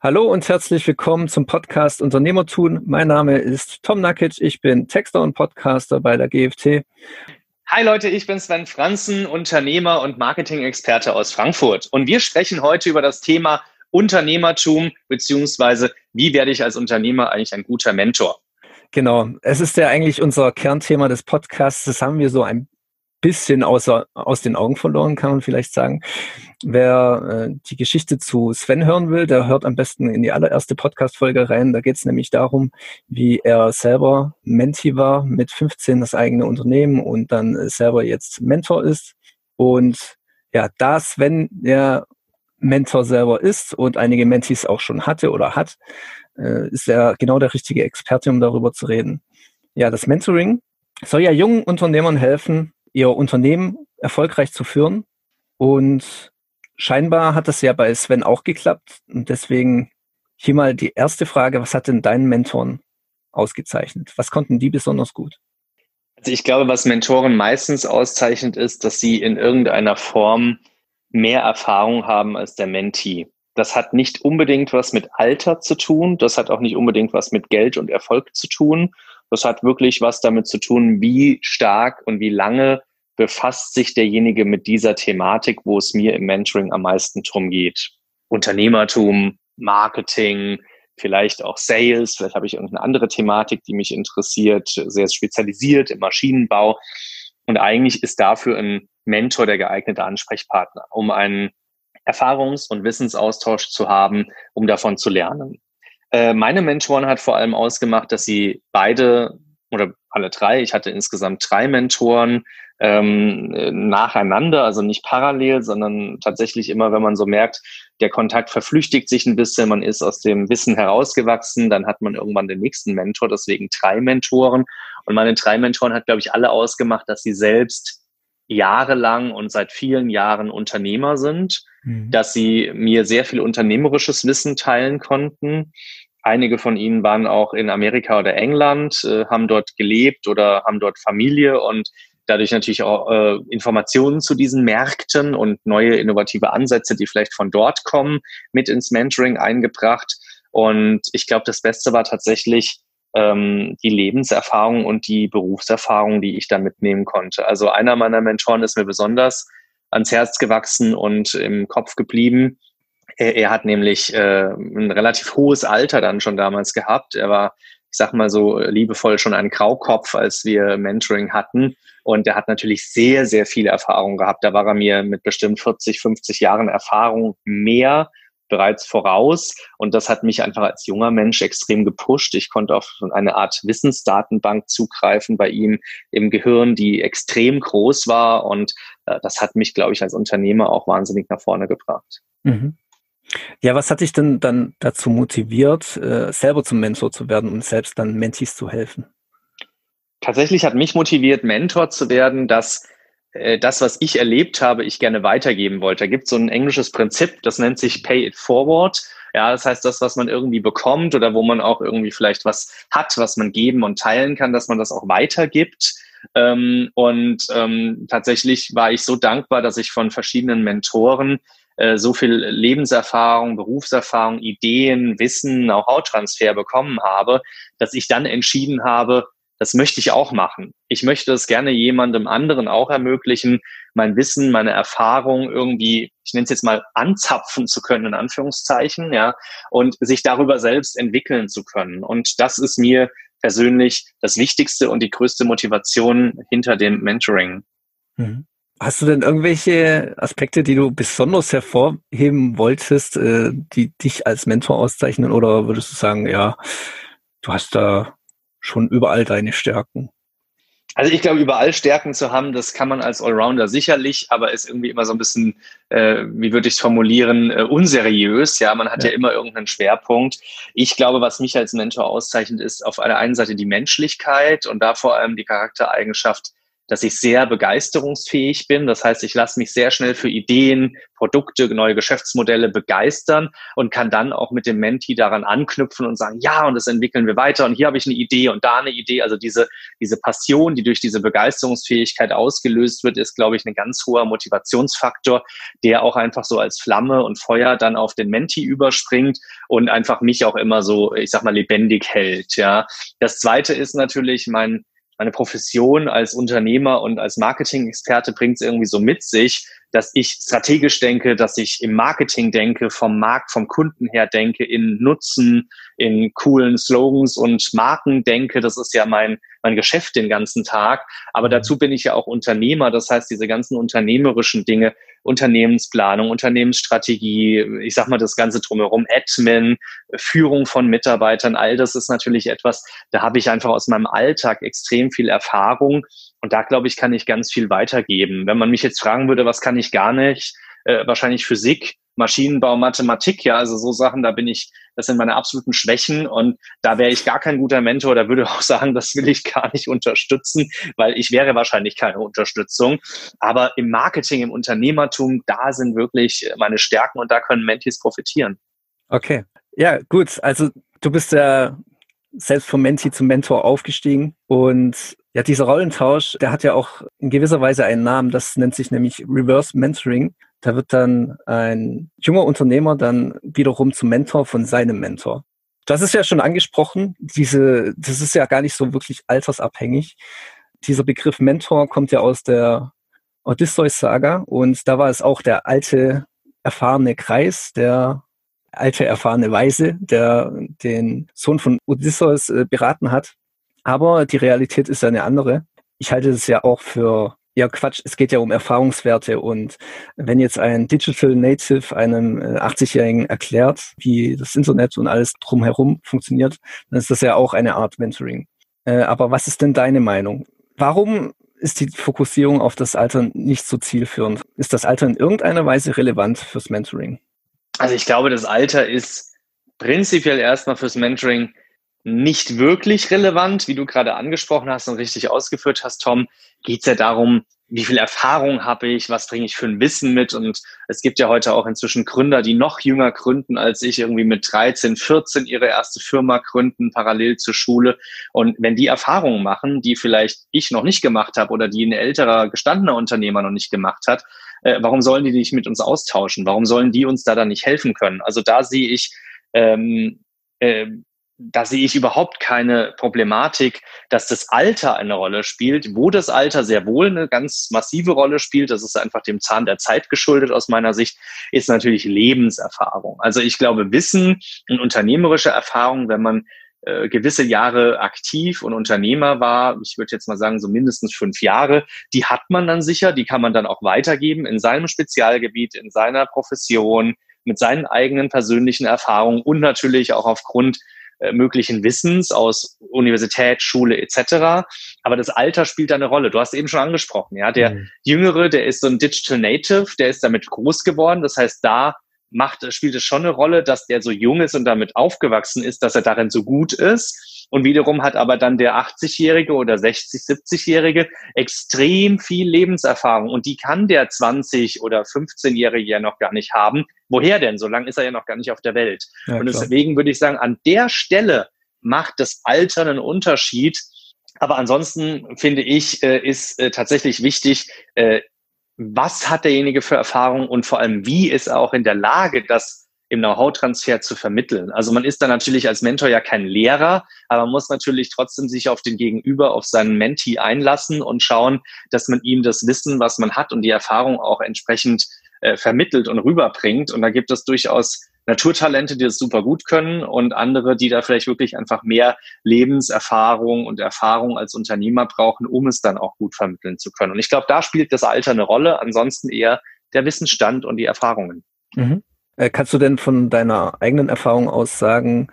Hallo und herzlich willkommen zum Podcast Unternehmertun. Mein Name ist Tom Nakic, ich bin Texter und Podcaster bei der GFT. Hi Leute, ich bin Sven Franzen, Unternehmer und Marketing-Experte aus Frankfurt. Und wir sprechen heute über das Thema Unternehmertum, beziehungsweise wie werde ich als Unternehmer eigentlich ein guter Mentor? Genau, es ist ja eigentlich unser Kernthema des Podcasts. Das haben wir so ein bisschen außer, aus den Augen verloren, kann man vielleicht sagen. Wer äh, die Geschichte zu Sven hören will, der hört am besten in die allererste Podcast-Folge rein. Da geht es nämlich darum, wie er selber Menti war, mit 15 das eigene Unternehmen und dann selber jetzt Mentor ist. Und ja, da Sven der Mentor selber ist und einige Mentees auch schon hatte oder hat, äh, ist er genau der richtige Experte, um darüber zu reden. Ja, das Mentoring soll ja jungen Unternehmern helfen, ihr Unternehmen erfolgreich zu führen. Und scheinbar hat das ja bei Sven auch geklappt. Und deswegen hier mal die erste Frage, was hat denn deinen Mentoren ausgezeichnet? Was konnten die besonders gut? Also ich glaube, was Mentoren meistens auszeichnet, ist, dass sie in irgendeiner Form mehr Erfahrung haben als der Mentee. Das hat nicht unbedingt was mit Alter zu tun, das hat auch nicht unbedingt was mit Geld und Erfolg zu tun. Das hat wirklich was damit zu tun, wie stark und wie lange befasst sich derjenige mit dieser Thematik, wo es mir im Mentoring am meisten drum geht. Unternehmertum, Marketing, vielleicht auch Sales, vielleicht habe ich irgendeine andere Thematik, die mich interessiert, sehr spezialisiert im Maschinenbau. Und eigentlich ist dafür ein Mentor der geeignete Ansprechpartner, um einen Erfahrungs- und Wissensaustausch zu haben, um davon zu lernen. Äh, meine Mentoren hat vor allem ausgemacht, dass sie beide oder alle drei, ich hatte insgesamt drei Mentoren, ähm, nacheinander, also nicht parallel, sondern tatsächlich immer, wenn man so merkt, der Kontakt verflüchtigt sich ein bisschen, man ist aus dem Wissen herausgewachsen, dann hat man irgendwann den nächsten Mentor, deswegen drei Mentoren. Und meine drei Mentoren hat, glaube ich, alle ausgemacht, dass sie selbst jahrelang und seit vielen Jahren Unternehmer sind, mhm. dass sie mir sehr viel unternehmerisches Wissen teilen konnten. Einige von ihnen waren auch in Amerika oder England, äh, haben dort gelebt oder haben dort Familie und dadurch natürlich auch äh, Informationen zu diesen Märkten und neue innovative Ansätze, die vielleicht von dort kommen, mit ins Mentoring eingebracht. Und ich glaube, das Beste war tatsächlich ähm, die Lebenserfahrung und die Berufserfahrung, die ich da mitnehmen konnte. Also einer meiner Mentoren ist mir besonders ans Herz gewachsen und im Kopf geblieben. Er, er hat nämlich äh, ein relativ hohes Alter dann schon damals gehabt. Er war ich sag mal so liebevoll schon ein Graukopf, als wir Mentoring hatten. Und der hat natürlich sehr, sehr viele Erfahrungen gehabt. Da war er mir mit bestimmt 40, 50 Jahren Erfahrung mehr bereits voraus. Und das hat mich einfach als junger Mensch extrem gepusht. Ich konnte auf eine Art Wissensdatenbank zugreifen bei ihm im Gehirn, die extrem groß war. Und äh, das hat mich, glaube ich, als Unternehmer auch wahnsinnig nach vorne gebracht. Mhm. Ja, was hat dich denn dann dazu motiviert, äh, selber zum Mentor zu werden und selbst dann Mentees zu helfen? Tatsächlich hat mich motiviert, Mentor zu werden, dass äh, das, was ich erlebt habe, ich gerne weitergeben wollte. Da gibt es so ein englisches Prinzip, das nennt sich Pay it forward. Ja, das heißt, das, was man irgendwie bekommt oder wo man auch irgendwie vielleicht was hat, was man geben und teilen kann, dass man das auch weitergibt. Ähm, und ähm, tatsächlich war ich so dankbar, dass ich von verschiedenen Mentoren so viel Lebenserfahrung, Berufserfahrung, Ideen, Wissen, auch Hauttransfer bekommen habe, dass ich dann entschieden habe, das möchte ich auch machen. Ich möchte es gerne jemandem anderen auch ermöglichen, mein Wissen, meine Erfahrung irgendwie, ich nenne es jetzt mal, anzapfen zu können, in Anführungszeichen, ja, und sich darüber selbst entwickeln zu können. Und das ist mir persönlich das Wichtigste und die größte Motivation hinter dem Mentoring. Mhm. Hast du denn irgendwelche Aspekte, die du besonders hervorheben wolltest, äh, die dich als Mentor auszeichnen? Oder würdest du sagen, ja, du hast da schon überall deine Stärken? Also ich glaube, überall Stärken zu haben, das kann man als Allrounder sicherlich, aber ist irgendwie immer so ein bisschen, äh, wie würde ich es formulieren, äh, unseriös. Ja, man hat ja. ja. immer irgendeinen Schwerpunkt. Ich glaube, was mich als Mentor auszeichnet, ist auf der einen Seite die Menschlichkeit und da vor allem die Charaktereigenschaft, dass ich sehr begeisterungsfähig bin. Das heißt, ich lasse mich sehr schnell für Ideen, Produkte, neue Geschäftsmodelle begeistern und kann dann auch mit dem Menti daran anknüpfen und sagen, ja, und das entwickeln wir weiter und hier habe ich eine Idee und da eine Idee. Also diese, diese Passion, die durch diese Begeisterungsfähigkeit ausgelöst wird, ist, glaube ich, ein ganz hoher Motivationsfaktor, der auch einfach so als Flamme und Feuer dann auf den Menti überspringt und einfach mich auch immer so, ich sag mal, lebendig hält. Ja. Das zweite ist natürlich mein, meine Profession als Unternehmer und als Marketing-Experte bringt es irgendwie so mit sich, dass ich strategisch denke, dass ich im Marketing denke, vom Markt, vom Kunden her denke, in Nutzen, in coolen Slogans und Marken denke. Das ist ja mein, mein Geschäft den ganzen Tag. Aber dazu bin ich ja auch Unternehmer. Das heißt, diese ganzen unternehmerischen Dinge, Unternehmensplanung, Unternehmensstrategie, ich sag mal das Ganze drumherum, Admin, Führung von Mitarbeitern, all das ist natürlich etwas, da habe ich einfach aus meinem Alltag extrem viel Erfahrung und da, glaube ich, kann ich ganz viel weitergeben. Wenn man mich jetzt fragen würde, was kann ich gar nicht, äh, wahrscheinlich Physik, Maschinenbau, Mathematik, ja, also so Sachen, da bin ich, das sind meine absoluten Schwächen und da wäre ich gar kein guter Mentor, da würde auch sagen, das will ich gar nicht unterstützen, weil ich wäre wahrscheinlich keine Unterstützung. Aber im Marketing, im Unternehmertum, da sind wirklich meine Stärken und da können Mentis profitieren. Okay. Ja, gut. Also du bist ja selbst vom Menti zum Mentor aufgestiegen und ja, dieser Rollentausch, der hat ja auch in gewisser Weise einen Namen, das nennt sich nämlich Reverse Mentoring. Da wird dann ein junger Unternehmer dann wiederum zum Mentor von seinem Mentor. Das ist ja schon angesprochen, diese, das ist ja gar nicht so wirklich altersabhängig. Dieser Begriff Mentor kommt ja aus der Odysseus-Saga und da war es auch der alte, erfahrene Kreis, der alte, erfahrene Weise, der den Sohn von Odysseus äh, beraten hat aber die Realität ist ja eine andere. Ich halte es ja auch für ja Quatsch. Es geht ja um Erfahrungswerte und wenn jetzt ein Digital Native einem 80-Jährigen äh, erklärt, wie das Internet und alles drumherum funktioniert, dann ist das ja auch eine Art Mentoring. Äh, aber was ist denn deine Meinung? Warum ist die Fokussierung auf das Alter nicht so zielführend? Ist das Alter in irgendeiner Weise relevant fürs Mentoring? Also ich glaube, das Alter ist prinzipiell erstmal fürs Mentoring nicht wirklich relevant, wie du gerade angesprochen hast und richtig ausgeführt hast, Tom, geht es ja darum, wie viel Erfahrung habe ich, was bringe ich für ein Wissen mit. Und es gibt ja heute auch inzwischen Gründer, die noch jünger gründen als ich, irgendwie mit 13, 14 ihre erste Firma gründen, parallel zur Schule. Und wenn die Erfahrungen machen, die vielleicht ich noch nicht gemacht habe oder die ein älterer, gestandener Unternehmer noch nicht gemacht hat, äh, warum sollen die nicht mit uns austauschen? Warum sollen die uns da dann nicht helfen können? Also da sehe ich ähm, äh, da sehe ich überhaupt keine Problematik, dass das Alter eine Rolle spielt. Wo das Alter sehr wohl eine ganz massive Rolle spielt, das ist einfach dem Zahn der Zeit geschuldet aus meiner Sicht, ist natürlich Lebenserfahrung. Also ich glaube, Wissen und unternehmerische Erfahrung, wenn man äh, gewisse Jahre aktiv und Unternehmer war, ich würde jetzt mal sagen, so mindestens fünf Jahre, die hat man dann sicher, die kann man dann auch weitergeben in seinem Spezialgebiet, in seiner Profession, mit seinen eigenen persönlichen Erfahrungen und natürlich auch aufgrund äh, möglichen Wissens aus Universität, Schule etc. Aber das Alter spielt da eine Rolle. Du hast eben schon angesprochen, ja, der mhm. Jüngere, der ist so ein Digital Native, der ist damit groß geworden. Das heißt, da macht, spielt es schon eine Rolle, dass der so jung ist und damit aufgewachsen ist, dass er darin so gut ist. Und wiederum hat aber dann der 80-Jährige oder 60, 70-Jährige extrem viel Lebenserfahrung. Und die kann der 20 oder 15-Jährige ja noch gar nicht haben. Woher denn? So lange ist er ja noch gar nicht auf der Welt. Ja, und deswegen würde ich sagen, an der Stelle macht das Alter einen Unterschied. Aber ansonsten finde ich, äh, ist äh, tatsächlich wichtig, äh, was hat derjenige für Erfahrung und vor allem, wie ist er auch in der Lage, das im Know-how-Transfer zu vermitteln. Also man ist dann natürlich als Mentor ja kein Lehrer, aber man muss natürlich trotzdem sich auf den Gegenüber, auf seinen Mentee einlassen und schauen, dass man ihm das Wissen, was man hat und die Erfahrung auch entsprechend äh, vermittelt und rüberbringt. Und da gibt es durchaus Naturtalente, die das super gut können und andere, die da vielleicht wirklich einfach mehr Lebenserfahrung und Erfahrung als Unternehmer brauchen, um es dann auch gut vermitteln zu können. Und ich glaube, da spielt das Alter eine Rolle, ansonsten eher der Wissensstand und die Erfahrungen. Mhm. Äh, kannst du denn von deiner eigenen Erfahrung aus sagen,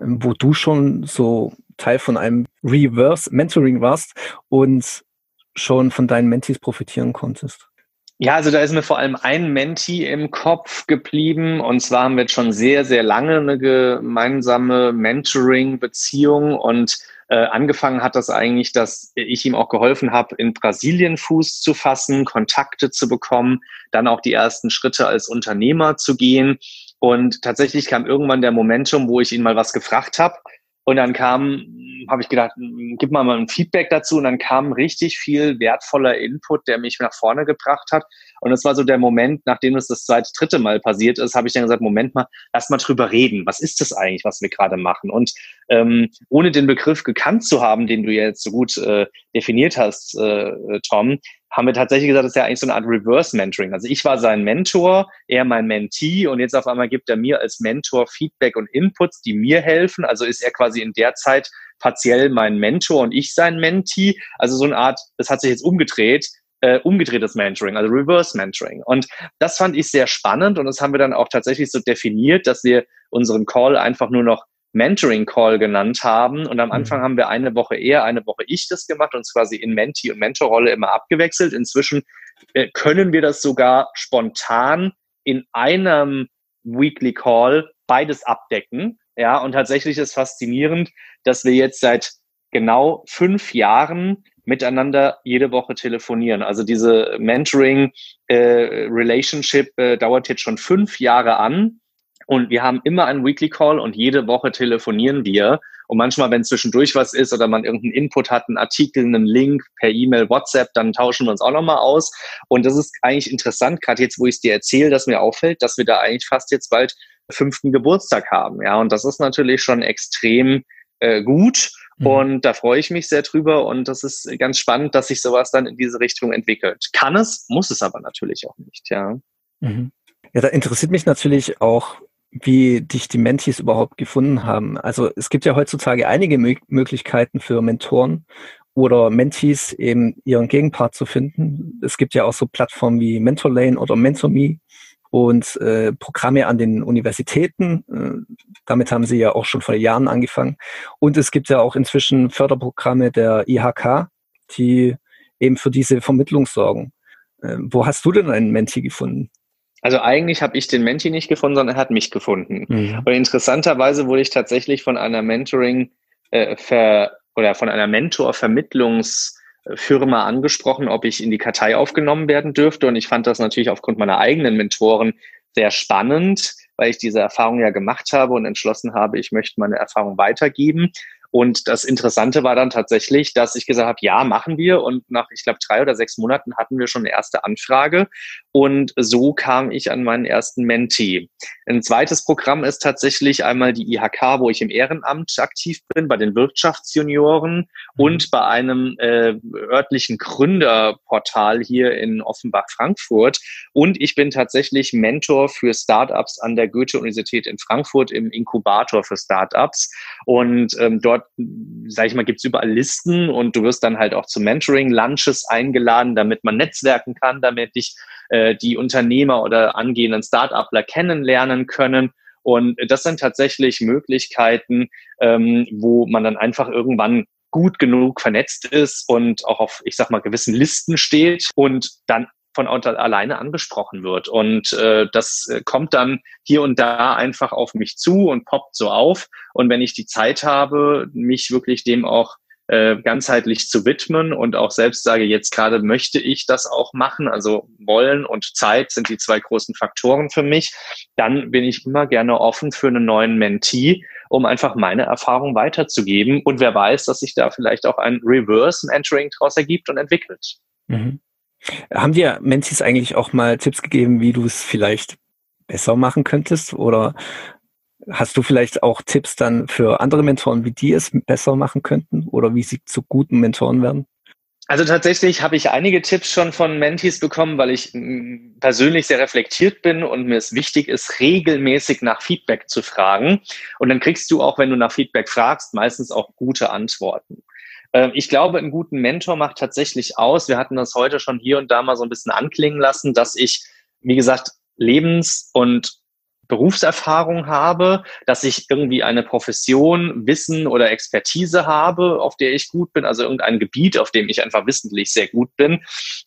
ähm, wo du schon so Teil von einem Reverse Mentoring warst und schon von deinen Mentees profitieren konntest? Ja, also da ist mir vor allem ein Mentee im Kopf geblieben. Und zwar haben wir jetzt schon sehr, sehr lange eine gemeinsame Mentoring-Beziehung. Und Äh, angefangen hat das eigentlich, dass ich ihm auch geholfen habe, in Brasilien Fuß zu fassen, Kontakte zu bekommen, dann auch die ersten Schritte als Unternehmer zu gehen. Und tatsächlich kam irgendwann der Momentum, wo ich ihn mal was gefragt habe. Und dann kam, habe ich gedacht, gib mal mal ein Feedback dazu. Und dann kam richtig viel wertvoller Input, der mich nach vorne gebracht hat. Und es war so der Moment, nachdem es das zweite, dritte Mal passiert ist, habe ich dann gesagt, Moment mal, lass mal drüber reden. Was ist das eigentlich, was wir gerade machen? Und ähm, ohne den Begriff gekannt zu haben, den du jetzt so gut äh, definiert hast, äh, Tom, haben wir tatsächlich gesagt, das ist ja eigentlich so eine Art Reverse Mentoring. Also ich war sein Mentor, er mein Mentee und jetzt auf einmal gibt er mir als Mentor Feedback und Inputs, die mir helfen. Also ist er quasi in der Zeit partiell mein Mentor und ich sein Mentee. Also so eine Art, das hat sich jetzt umgedreht äh, umgedrehtes Mentoring, also Reverse Mentoring. Und das fand ich sehr spannend und das haben wir dann auch tatsächlich so definiert, dass wir unseren Call einfach nur noch Mentoring Call genannt haben. Und am Anfang mhm. haben wir eine Woche eher, eine Woche ich das gemacht und quasi in Mentee und Mentorrolle immer abgewechselt. Inzwischen äh, können wir das sogar spontan in einem Weekly Call beides abdecken. Ja, und tatsächlich ist faszinierend, dass wir jetzt seit genau fünf Jahren miteinander jede Woche telefonieren. Also diese Mentoring-Relationship äh, äh, dauert jetzt schon fünf Jahre an. Und wir haben immer einen Weekly Call und jede Woche telefonieren wir. Und manchmal, wenn zwischendurch was ist oder man irgendeinen Input hat, einen Artikel, einen Link per E-Mail, WhatsApp, dann tauschen wir uns auch nochmal aus. Und das ist eigentlich interessant, gerade jetzt, wo ich es dir erzähle, dass mir auffällt, dass wir da eigentlich fast jetzt bald fünften Geburtstag haben. Ja, und das ist natürlich schon extrem äh, gut. Mhm. Und da freue ich mich sehr drüber und das ist ganz spannend, dass sich sowas dann in diese Richtung entwickelt. Kann es, muss es aber natürlich auch nicht, ja. Mhm. Ja, da interessiert mich natürlich auch, wie dich die Mentees überhaupt gefunden haben. Also es gibt ja heutzutage einige Mö Möglichkeiten für Mentoren oder Mentees eben ihren Gegenpart zu finden. Es gibt ja auch so Plattformen wie MentorLane oder MentorMe, und äh, Programme an den Universitäten. Äh, damit haben sie ja auch schon vor Jahren angefangen. Und es gibt ja auch inzwischen Förderprogramme der IHK, die eben für diese Vermittlung sorgen. Äh, wo hast du denn einen Menti gefunden? Also eigentlich habe ich den Menti nicht gefunden, sondern er hat mich gefunden. Mhm. Und interessanterweise wurde ich tatsächlich von einer Mentoring äh, ver oder von einer Mentor-Vermittlungs- Firma angesprochen, ob ich in die Kartei aufgenommen werden dürfte. Und ich fand das natürlich aufgrund meiner eigenen Mentoren sehr spannend, weil ich diese Erfahrung ja gemacht habe und entschlossen habe, ich möchte meine Erfahrung weitergeben. Und das Interessante war dann tatsächlich, dass ich gesagt habe, ja, machen wir. Und nach, ich glaube, drei oder sechs Monaten hatten wir schon eine erste Anfrage. Und so kam ich an meinen ersten Mentee. Ein zweites Programm ist tatsächlich einmal die IHK, wo ich im Ehrenamt aktiv bin, bei den Wirtschaftsjunioren mhm. und bei einem äh, örtlichen Gründerportal hier in Offenbach-Frankfurt. Und ich bin tatsächlich Mentor für Startups an der Goethe-Universität in Frankfurt im Inkubator für Startups. Und ähm, dort, sage ich mal, gibt's überall Listen und du wirst dann halt auch zu Mentoring-Lunches eingeladen, damit man netzwerken kann, damit dich äh, die Unternehmer oder angehenden Start-upler kennenlernen können. Und das sind tatsächlich Möglichkeiten, ähm, wo man dann einfach irgendwann gut genug vernetzt ist und auch auf, ich sag mal, gewissen Listen steht und dann von alleine angesprochen wird. Und äh, das äh, kommt dann hier und da einfach auf mich zu und poppt so auf. Und wenn ich die Zeit habe, mich wirklich dem auch äh, ganzheitlich zu widmen und auch selbst sage, jetzt gerade möchte ich das auch machen, also wollen und Zeit sind die zwei großen Faktoren für mich, dann bin ich immer gerne offen für einen neuen Mentee, um einfach meine Erfahrung weiterzugeben. Und wer weiß, dass sich da vielleicht auch ein Reverse Mentoring daraus ergibt und entwickelt. Mhm. Haben dir Mentees eigentlich auch mal Tipps gegeben, wie du es vielleicht besser machen könntest? Oder Hast du vielleicht auch Tipps dann für andere Mentoren, wie die es besser machen könnten oder wie sie zu guten Mentoren werden? Also tatsächlich habe ich einige Tipps schon von Mentees bekommen, weil ich mm, persönlich sehr reflektiert bin und mir es wichtig ist, regelmäßig nach Feedback zu fragen. Und dann kriegst du auch, wenn du nach Feedback fragst, meistens auch gute Antworten. Ähm, ich glaube, einen guten Mentor macht tatsächlich aus. Wir hatten das heute schon hier und da mal so ein bisschen anklingen lassen, dass ich, wie gesagt, Lebens- und Berufserfahrung habe, dass ich irgendwie eine Profession, Wissen oder Expertise habe, auf der ich gut bin, also irgendein Gebiet, auf dem ich einfach wissentlich sehr gut bin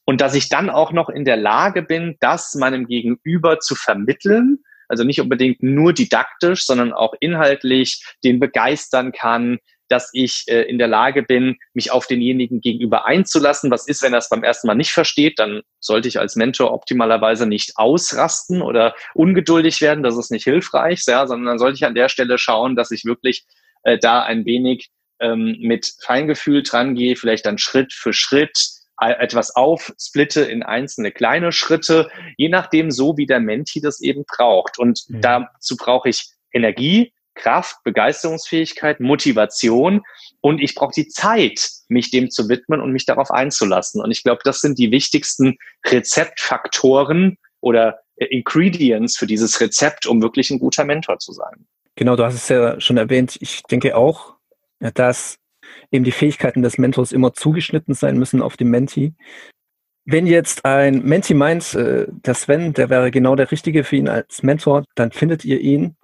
und dass ich dann auch noch in der Lage bin, das meinem Gegenüber zu vermitteln, also nicht unbedingt nur didaktisch, sondern auch inhaltlich den begeistern kann, dass ich äh, in der Lage bin, mich auf denjenigen gegenüber einzulassen. Was ist, wenn er es beim ersten Mal nicht versteht? Dann sollte ich als Mentor optimalerweise nicht ausrasten oder ungeduldig werden. Das ist nicht hilfreich, ja, sondern dann sollte ich an der Stelle schauen, dass ich wirklich äh, da ein wenig ähm, mit Feingefühl dran gehe, vielleicht dann Schritt für Schritt etwas aufsplitte in einzelne kleine Schritte, je nachdem so, wie der Menti das eben braucht. Und mhm. dazu brauche ich Energie, Kraft, Begeisterungsfähigkeit, Motivation und ich brauche die Zeit, mich dem zu widmen und mich darauf einzulassen. Und ich glaube, das sind die wichtigsten Rezeptfaktoren oder äh, Ingredients für dieses Rezept, um wirklich ein guter Mentor zu sein. Genau, du hast es ja schon erwähnt. Ich denke auch, dass eben die Fähigkeiten des Mentors immer zugeschnitten sein müssen auf den Menti. Wenn jetzt ein Menti meint, äh, der Sven, der wäre genau der Richtige für ihn als Mentor, dann findet ihr ihn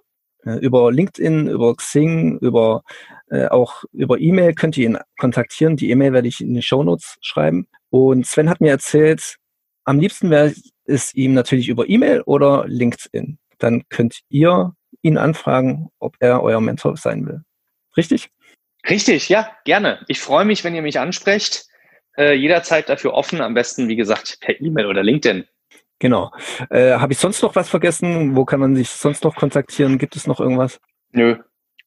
über LinkedIn, über Xing, über äh, auch über E-Mail könnt ihr ihn kontaktieren. Die E-Mail werde ich in die Show Notes schreiben. Und Sven hat mir erzählt, am liebsten wäre es ihm natürlich über E-Mail oder LinkedIn. Dann könnt ihr ihn anfragen, ob er euer Mentor sein will. Richtig? Richtig, ja, gerne. Ich freue mich, wenn ihr mich ansprecht. Äh, jederzeit dafür offen, am besten, wie gesagt, per E-Mail oder LinkedIn. Genau. Äh, Habe ich sonst noch was vergessen? Wo kann man sich sonst noch kontaktieren? Gibt es noch irgendwas? Nö, ist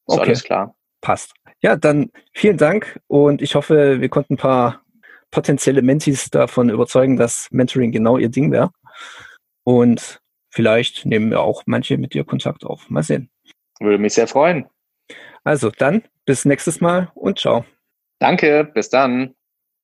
okay. alles klar. Passt. Ja, dann vielen Dank und ich hoffe, wir konnten ein paar potenzielle Mentees davon überzeugen, dass Mentoring genau ihr Ding wäre. Und vielleicht nehmen wir auch manche mit dir Kontakt auf. Mal sehen. Würde mich sehr freuen. Also dann bis nächstes Mal und ciao. Danke, bis dann.